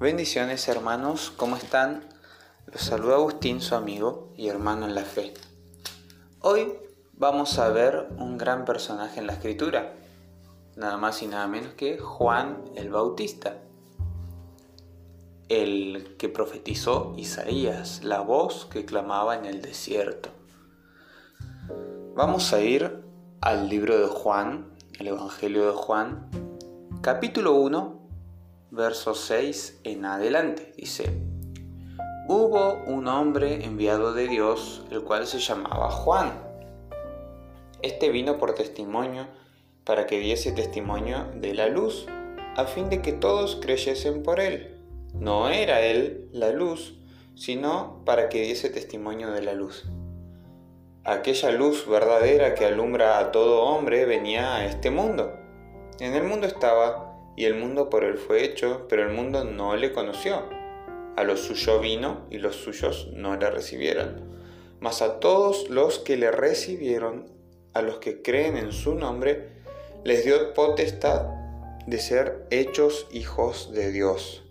Bendiciones hermanos, ¿cómo están? Los saluda Agustín, su amigo y hermano en la fe. Hoy vamos a ver un gran personaje en la escritura, nada más y nada menos que Juan el Bautista, el que profetizó Isaías, la voz que clamaba en el desierto. Vamos a ir al libro de Juan, el Evangelio de Juan, capítulo 1, verso 6 en adelante. Dice, hubo un hombre enviado de Dios, el cual se llamaba Juan. Este vino por testimonio para que diese testimonio de la luz, a fin de que todos creyesen por él. No era él la luz, sino para que diese testimonio de la luz. Aquella luz verdadera que alumbra a todo hombre venía a este mundo. En el mundo estaba y el mundo por él fue hecho, pero el mundo no le conoció. A los suyos vino y los suyos no le recibieron. Mas a todos los que le recibieron, a los que creen en su nombre, les dio potestad de ser hechos hijos de Dios,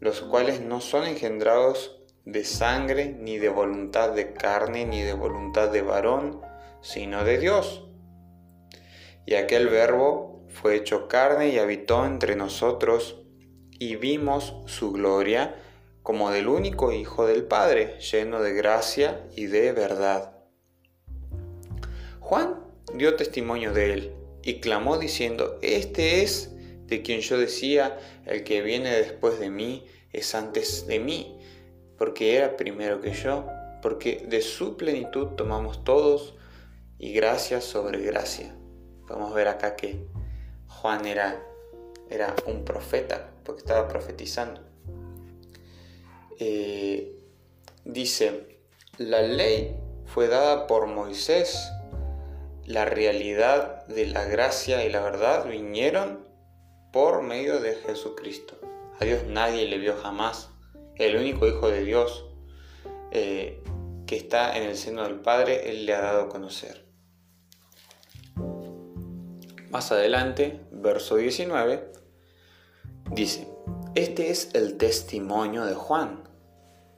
los cuales no son engendrados de sangre, ni de voluntad de carne, ni de voluntad de varón, sino de Dios. Y aquel verbo fue hecho carne y habitó entre nosotros, y vimos su gloria como del único Hijo del Padre, lleno de gracia y de verdad. Juan dio testimonio de él y clamó diciendo, Este es de quien yo decía, el que viene después de mí es antes de mí, porque era primero que yo, porque de su plenitud tomamos todos y gracia sobre gracia. Podemos ver acá que Juan era, era un profeta, porque estaba profetizando. Eh, dice, la ley fue dada por Moisés, la realidad de la gracia y la verdad vinieron por medio de Jesucristo. A Dios nadie le vio jamás, el único Hijo de Dios eh, que está en el seno del Padre, Él le ha dado a conocer. Más adelante, verso 19, dice, este es el testimonio de Juan,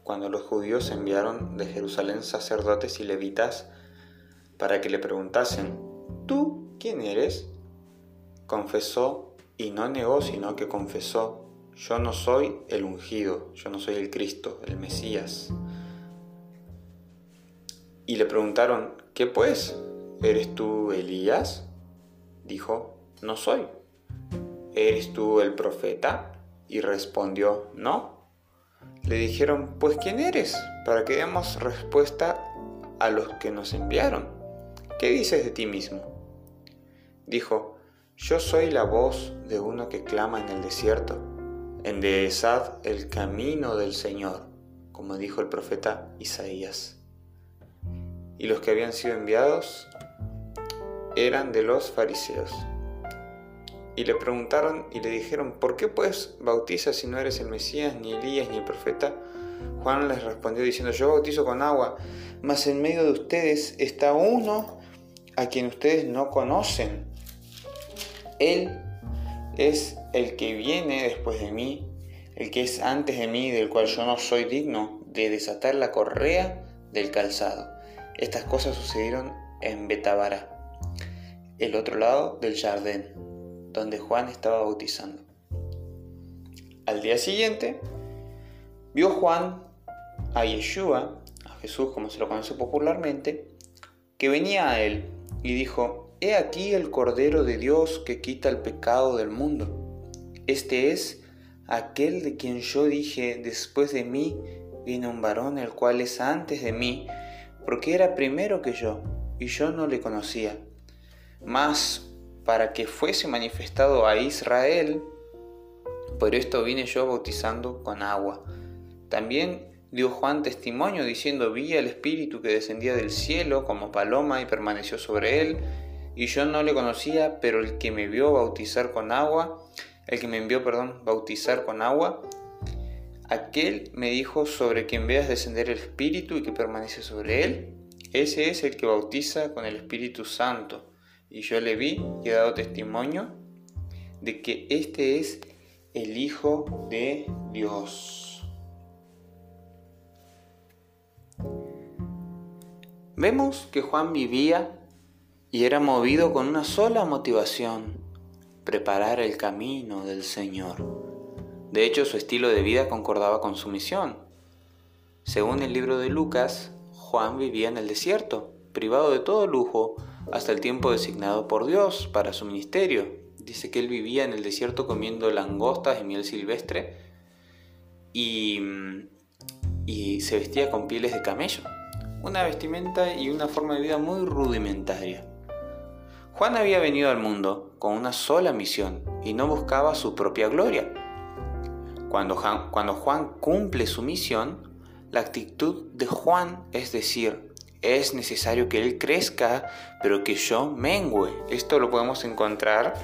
cuando los judíos enviaron de Jerusalén sacerdotes y levitas para que le preguntasen, ¿tú quién eres? Confesó y no negó, sino que confesó, yo no soy el ungido, yo no soy el Cristo, el Mesías. Y le preguntaron, ¿qué pues? ¿Eres tú Elías? Dijo, no soy. ¿Eres tú el profeta? Y respondió, no. Le dijeron, pues ¿quién eres? Para que demos respuesta a los que nos enviaron. ¿Qué dices de ti mismo? Dijo, yo soy la voz de uno que clama en el desierto, enderezad el camino del Señor, como dijo el profeta Isaías. Y los que habían sido enviados eran de los fariseos. Y le preguntaron y le dijeron, ¿por qué pues bautizas si no eres el Mesías, ni Elías, ni el profeta? Juan les respondió diciendo, yo bautizo con agua, mas en medio de ustedes está uno a quien ustedes no conocen. Él es el que viene después de mí, el que es antes de mí, del cual yo no soy digno de desatar la correa del calzado. Estas cosas sucedieron en Betabara el otro lado del jardín, donde Juan estaba bautizando. Al día siguiente, vio Juan a Yeshua, a Jesús como se lo conoce popularmente, que venía a él y dijo, He aquí el Cordero de Dios que quita el pecado del mundo. Este es aquel de quien yo dije, después de mí viene un varón el cual es antes de mí, porque era primero que yo, y yo no le conocía mas para que fuese manifestado a Israel, por esto vine yo bautizando con agua. También dio Juan testimonio diciendo, vi al Espíritu que descendía del cielo como paloma y permaneció sobre él, y yo no le conocía, pero el que me vio bautizar con agua, el que me envió, perdón, bautizar con agua, aquel me dijo sobre quien veas descender el Espíritu y que permanece sobre él, ese es el que bautiza con el Espíritu Santo y yo le vi y he dado testimonio de que este es el Hijo de Dios. Vemos que Juan vivía y era movido con una sola motivación, preparar el camino del Señor. De hecho, su estilo de vida concordaba con su misión. Según el libro de Lucas, Juan vivía en el desierto, privado de todo lujo, hasta el tiempo designado por Dios para su ministerio. Dice que él vivía en el desierto comiendo langostas y miel silvestre y, y se vestía con pieles de camello una vestimenta y una forma de vida muy rudimentaria. Juan había venido al mundo con una sola misión y no buscaba su propia gloria. Cuando Juan, cuando Juan cumple su misión, la actitud de Juan es decir, es necesario que él crezca, pero que yo mengüe. Esto lo podemos encontrar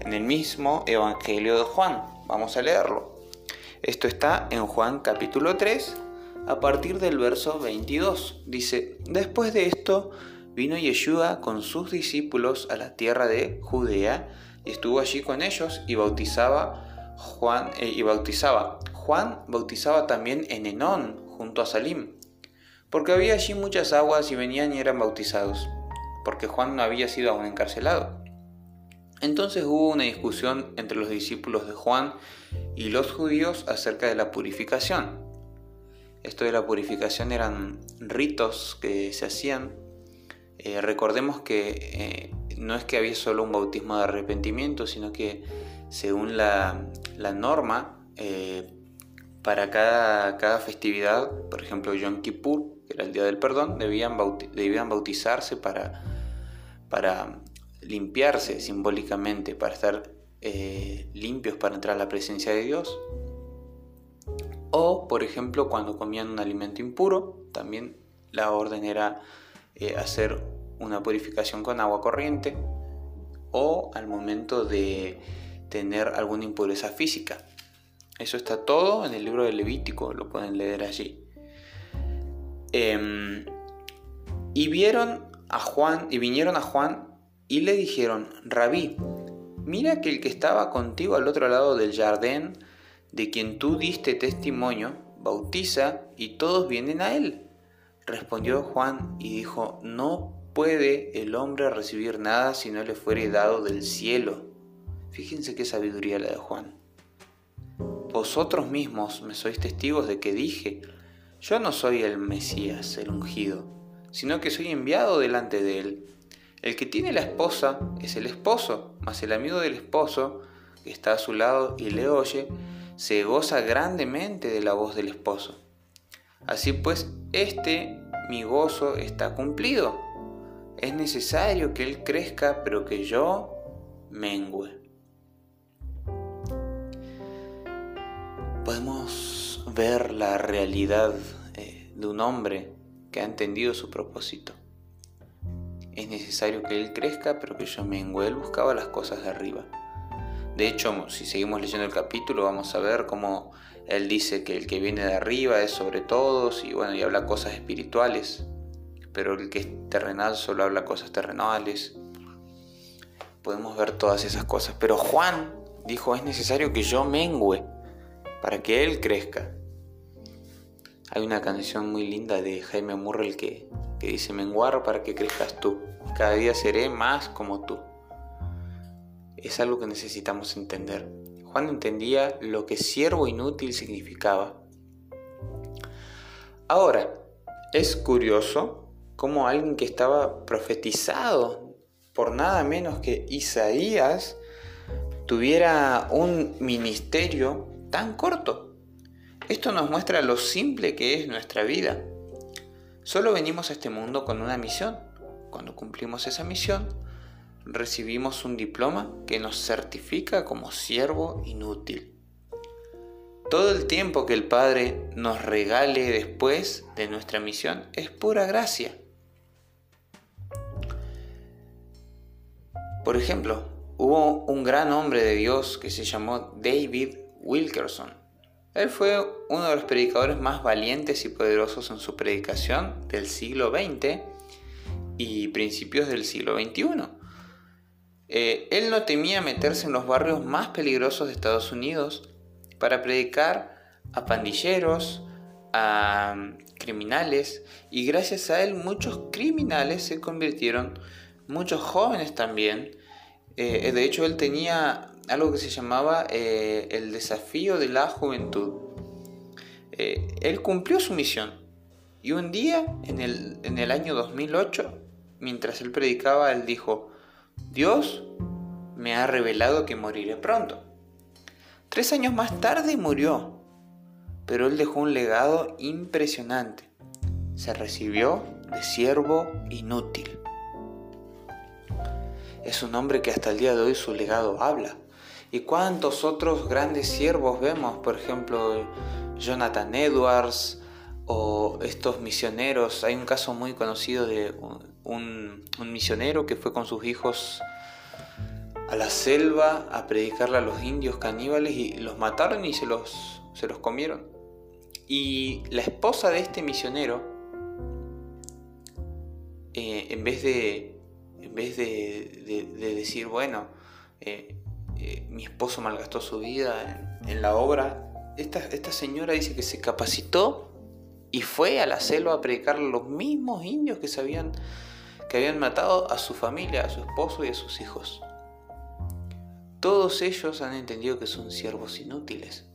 en el mismo Evangelio de Juan. Vamos a leerlo. Esto está en Juan capítulo 3, a partir del verso 22. Dice, después de esto vino Yeshua con sus discípulos a la tierra de Judea y estuvo allí con ellos y bautizaba Juan eh, y bautizaba. Juan bautizaba también en Enón junto a Salim, porque había allí muchas aguas y venían y eran bautizados, porque Juan no había sido aún encarcelado. Entonces hubo una discusión entre los discípulos de Juan y los judíos acerca de la purificación. Esto de la purificación eran ritos que se hacían. Eh, recordemos que eh, no es que había solo un bautismo de arrepentimiento, sino que según la, norma, eh, para cada, cada, festividad, por ejemplo Yom Kippur, que era el Día del Perdón, debían, debían bautizarse para, para limpiarse simbólicamente, para estar limpios para entrar a la presencia de Dios. O, por ejemplo, cuando comían un alimento impuro, también la orden era eh, hacer una purificación con agua corriente o al momento de tener alguna impureza física. Eso está todo en el libro de Levítico, lo pueden leer allí. Em, y vieron a Juan, y vinieron a Juan y le dijeron, Rabí, mira que el que estaba contigo al otro lado del jardín de quien tú diste testimonio, bautiza y todos vienen a él. Respondió Juan y dijo, no puede el hombre recibir nada si no le fuere dado del cielo. Fíjense qué sabiduría la de Juan. Vosotros mismos me sois testigos de que dije, yo no soy el Mesías, el ungido, sino que soy enviado delante de él. El que tiene la esposa es el esposo, mas el amigo del esposo, que está a su lado y le oye, se goza grandemente de la voz del esposo. Así pues, este mi gozo está cumplido. Es necesario que él crezca, pero que yo mengüe. Podemos ver la realidad eh, de un hombre que ha entendido su propósito. Es necesario que él crezca, pero que yo mengüe. Él buscaba las cosas de arriba. De hecho, si seguimos leyendo el capítulo, vamos a ver cómo él dice que el que viene de arriba es sobre todos y bueno, y habla cosas espirituales, pero el que es terrenal solo habla cosas terrenales. Podemos ver todas esas cosas, pero Juan dijo, es necesario que yo mengüe para que él crezca. Hay una canción muy linda de Jaime Murrell que, que dice, menguar para que crezcas tú, cada día seré más como tú es algo que necesitamos entender. Juan entendía lo que siervo inútil significaba. Ahora, es curioso cómo alguien que estaba profetizado por nada menos que Isaías tuviera un ministerio tan corto. Esto nos muestra lo simple que es nuestra vida. Solo venimos a este mundo con una misión. Cuando cumplimos esa misión, recibimos un diploma que nos certifica como siervo inútil. Todo el tiempo que el Padre nos regale después de nuestra misión es pura gracia. Por ejemplo, hubo un gran hombre de Dios que se llamó David Wilkerson. Él fue uno de los predicadores más valientes y poderosos en su predicación del siglo XX y principios del siglo XXI. Eh, él no temía meterse en los barrios más peligrosos de Estados Unidos para predicar a pandilleros, a mm, criminales, y gracias a él muchos criminales se convirtieron, muchos jóvenes también. Eh, de hecho, él tenía algo que se llamaba eh, el desafío de la juventud. él cumplió su misión y un día, en el, en el año 2008, mientras él predicaba, él dijo, Dios me ha revelado que moriré pronto. Tres años más tarde murió, pero él dejó un legado impresionante. Se recibió de siervo inútil. Es un hombre que hasta el día de hoy su legado habla. ¿Y cuántos otros grandes siervos vemos? Por ejemplo, Jonathan Edwards, o estos misioneros. Hay un caso muy conocido de un, misionero que fue con sus hijos a la selva a predicarle a los indios caníbales y los mataron y se los, se los comieron. Y la esposa de este misionero, eh, en vez de, en vez de, decir, bueno, eh, eh, mi esposo malgastó su vida en, la obra, esta, señora dice que se capacitó y fue a la selva a predicar los mismos indios que, sabían, que habían matado a su familia, a su esposo y a sus hijos. Todos ellos han entendido que son siervos inútiles.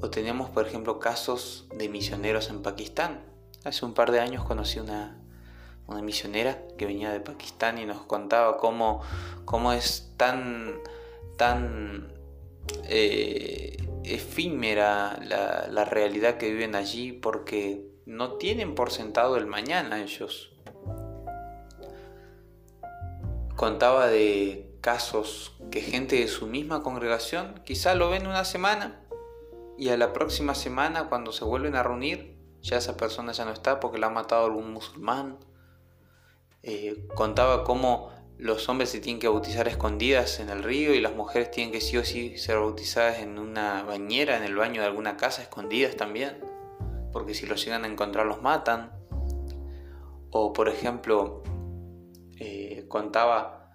O tenemos, por ejemplo, casos de misioneros en Pakistán. Hace un par de años conocí una, una misionera que venía de Pakistán y nos contaba cómo, cómo es tan, tan eh, efímera la, realidad que viven allí porque no tienen por sentado el mañana ellos. Contaba de casos que gente de su misma congregación quizá lo ven una semana y a la próxima semana cuando se vuelven a reunir ya esa persona ya no está porque la ha matado algún musulmán. Eh, contaba cómo los hombres se tienen que bautizar escondidas en el río y las mujeres tienen que sí o sí ser bautizadas en una bañera, en el baño de alguna casa, escondidas también, porque si los llegan a encontrar los matan. O por ejemplo, eh, contaba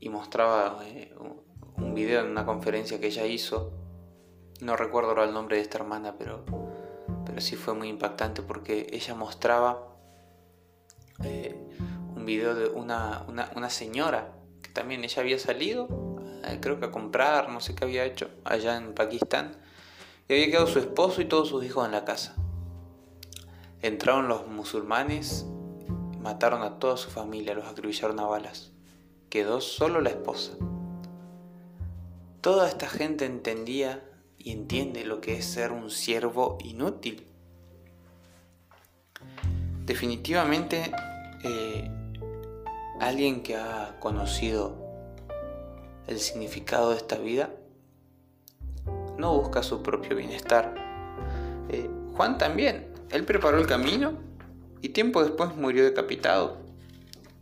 y mostraba eh, un video en una conferencia que ella hizo, no recuerdo ahora el nombre de esta hermana, pero, pero sí fue muy impactante porque ella mostraba... video de una, señora que también ella había salido, eh, creo que a comprar, no sé qué había hecho, allá en Pakistán, y había quedado su esposo y todos sus hijos en la casa. Entraron los musulmanes, mataron a toda su familia, los acribillaron a balas. Quedó solo la esposa. Toda esta gente entendía y entiende lo que es ser un siervo inútil. Definitivamente eh, alguien que ha conocido el significado de esta vida no busca su propio bienestar. Eh, Juan también, él preparó el camino y tiempo después murió decapitado.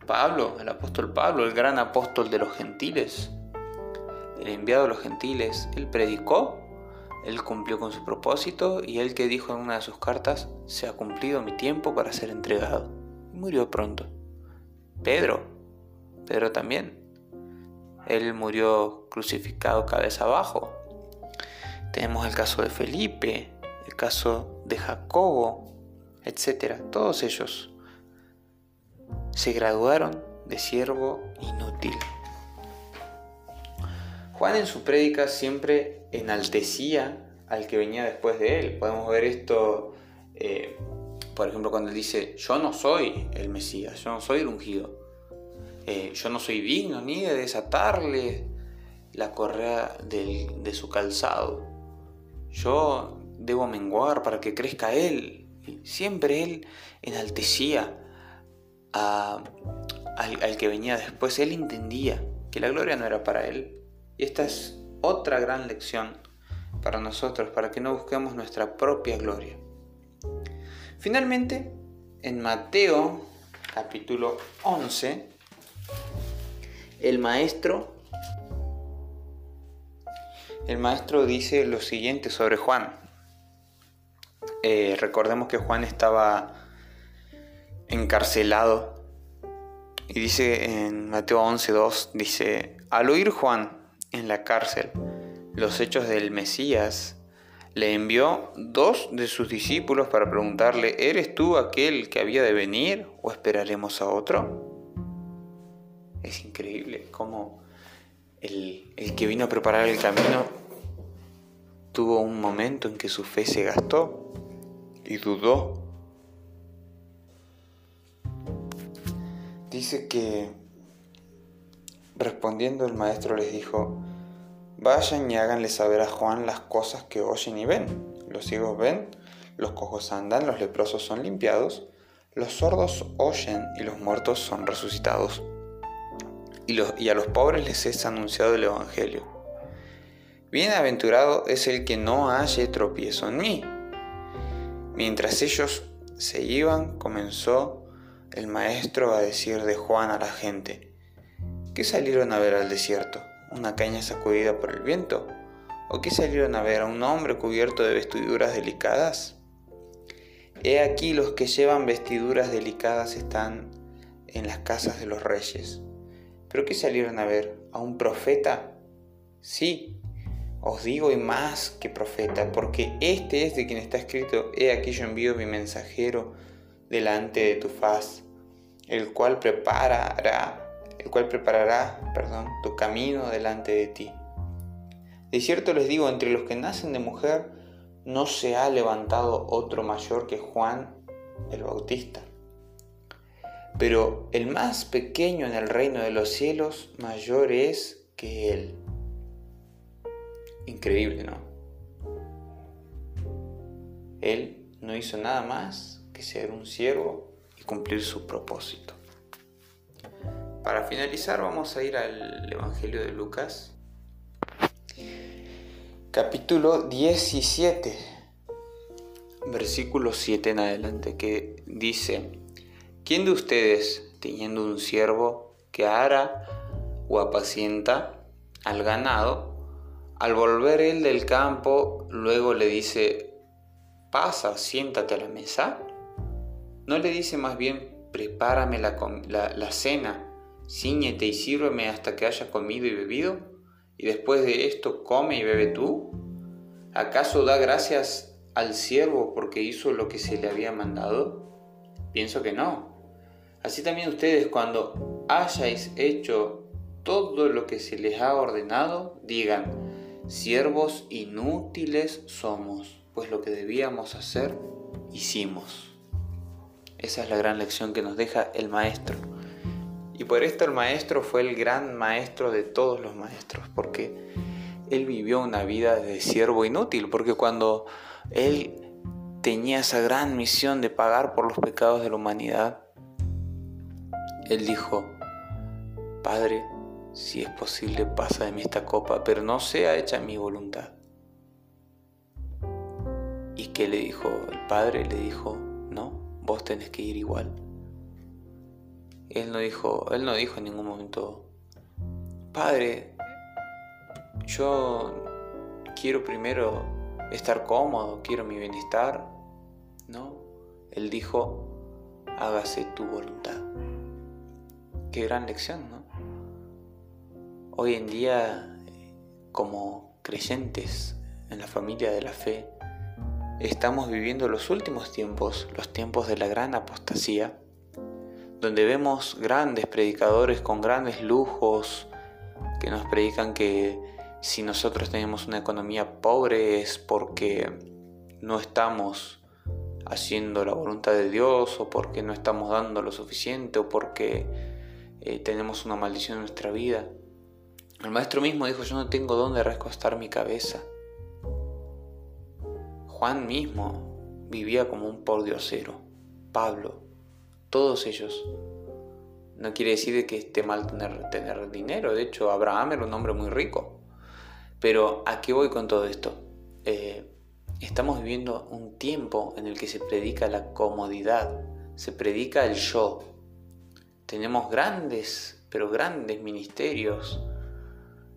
Pablo, el apóstol Pablo, el gran apóstol de los gentiles, el enviado de los gentiles, él predicó, él cumplió con su propósito y él que dijo en una de sus cartas, se ha cumplido mi tiempo para ser entregado. Y murió pronto. Pedro, Pedro también. Él murió crucificado cabeza abajo. Tenemos el caso de Felipe, el caso de Jacobo, etc. Todos ellos se graduaron de siervo inútil. Juan en su prédica siempre enaltecía al que venía después de él. Podemos ver esto, eh, por ejemplo, cuando él dice, yo no soy el Mesías, yo no soy el ungido. Eh, yo no soy digno ni de desatarle la correa de su calzado. Yo debo menguar para que crezca Él. Siempre Él enaltecía al, al que venía después. Él entendía que la gloria no era para Él. Y esta es otra gran lección para nosotros, para que no busquemos nuestra propia gloria. Finalmente, en Mateo capítulo 11, el maestro, el maestro dice lo siguiente sobre Juan. Eh, recordemos que Juan estaba encarcelado Y dice en Mateo 11.2, dice, al oír Juan en la cárcel los hechos del Mesías, le envió dos de sus discípulos para preguntarle, ¿eres tú aquel que había de venir o esperaremos a otro? Es increíble cómo el, el que vino a preparar el camino tuvo un momento en que su fe se gastó y dudó. Dice que respondiendo el maestro les dijo, vayan y háganle saber a Juan las cosas que oyen y ven. Los ciegos ven, los cojos andan, los leprosos son limpiados, los sordos oyen y los muertos son resucitados. Y, a los pobres les es anunciado el Evangelio. Bienaventurado es el que no halle tropiezo en mí. Mientras ellos se iban, comenzó el maestro a decir de Juan a la gente, ¿qué salieron a ver al desierto? ¿Una caña sacudida por el viento? ¿O qué salieron a ver a un hombre cubierto de vestiduras delicadas? He aquí los que llevan vestiduras delicadas están en las casas de los reyes. ¿Pero qué salieron a ver? ¿A un profeta? Sí, os digo y más que profeta, porque este es de quien está escrito, he aquí yo envío mi mensajero delante de tu faz, el cual preparará, el cual preparará, perdón, tu camino delante de ti. De cierto les digo, entre los que nacen de mujer no se ha levantado otro mayor que Juan el Bautista. Pero el más pequeño en el reino de los cielos mayor es que él. Increíble, ¿no? Él no hizo nada más que ser un siervo y cumplir su propósito. Para finalizar vamos a ir al Evangelio de Lucas, capítulo 17, versículo 7 en adelante, que dice, ¿quién de ustedes, teniendo un siervo que ara o apacienta al ganado, al volver él del campo, luego le dice, pasa, siéntate a la mesa. ¿No le dice más bien, prepárame la, la, cena, ciñete y sírveme hasta que haya comido y bebido? Y después de esto, come y bebe tú. ¿Acaso da gracias al siervo porque hizo lo que se le había mandado? Pienso que no. Así también ustedes cuando hayáis hecho todo lo que se les ha ordenado, digan, Siervos inútiles somos, pues lo que debíamos hacer, hicimos. Esa es la gran lección que nos deja el maestro. Y por esto el maestro fue el gran maestro de todos los maestros, porque él vivió una vida de siervo inútil, porque cuando él tenía esa gran misión de pagar por los pecados de la humanidad, él dijo, Padre, si es posible, pasa de mí esta copa, pero no sea hecha mi voluntad. ¿Y qué le dijo el padre? Le dijo, no, vos tenés que ir igual. Él no dijo, él no dijo en ningún momento, padre, yo quiero primero estar cómodo, quiero mi bienestar. No, él dijo, hágase tu voluntad. Qué gran lección, ¿no? Hoy en día, como creyentes en la familia de la fe, estamos viviendo los últimos tiempos, los tiempos de la gran apostasía, donde vemos grandes predicadores con grandes lujos que nos predican que si nosotros tenemos una economía pobre es porque no estamos haciendo la voluntad de Dios o porque no estamos dando lo suficiente o porque eh, tenemos una maldición en nuestra vida. El maestro mismo dijo, yo no tengo dónde recostar mi cabeza. Juan mismo vivía como un pordiosero. Pablo, todos ellos. No quiere decir que esté mal tener, dinero. De hecho, Abraham era un hombre muy rico. Pero ¿a qué voy con todo esto? Eh, estamos viviendo un tiempo en el que se predica la comodidad, se predica el yo. Tenemos grandes, pero grandes ministerios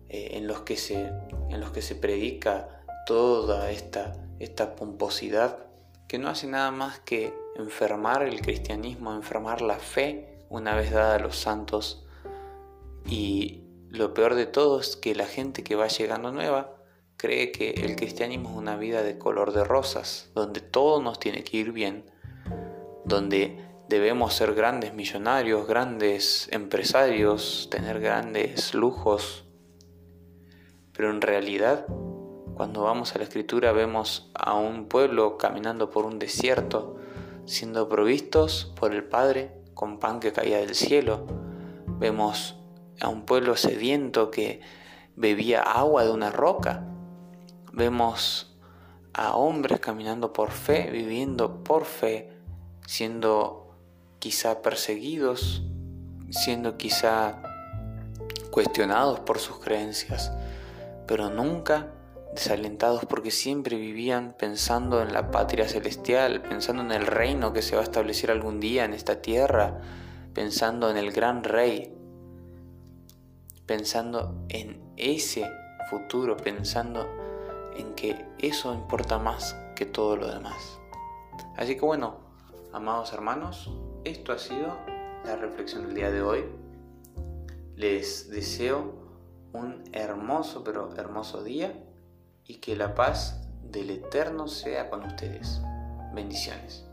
eh, en, los que se, en los que se predica toda esta, esta pomposidad que no hace nada más que enfermar el cristianismo, enfermar la fe una vez dada a los santos y lo peor de todo es que la gente que va llegando nueva cree que el cristianismo es una vida de color de rosas, donde todo nos tiene que ir bien, donde debemos ser grandes millonarios, grandes empresarios, tener grandes lujos. Pero en realidad, cuando vamos a la escritura vemos a un pueblo caminando por un desierto, siendo provistos por el Padre con pan que caía del cielo. Vemos a un pueblo sediento que bebía agua de una roca. Vemos a hombres caminando por fe, viviendo por fe, siendo quizá perseguidos, siendo quizá cuestionados por sus creencias, pero nunca desalentados porque siempre vivían pensando en la patria celestial, pensando en el reino que se va a establecer algún día en esta tierra, pensando en el gran rey, pensando en ese futuro, pensando en que eso importa más que todo lo demás. Así que bueno, amados hermanos, esto ha sido la reflexión del día de hoy. Les deseo un hermoso, pero hermoso día y que la paz del Eterno sea con ustedes. Bendiciones.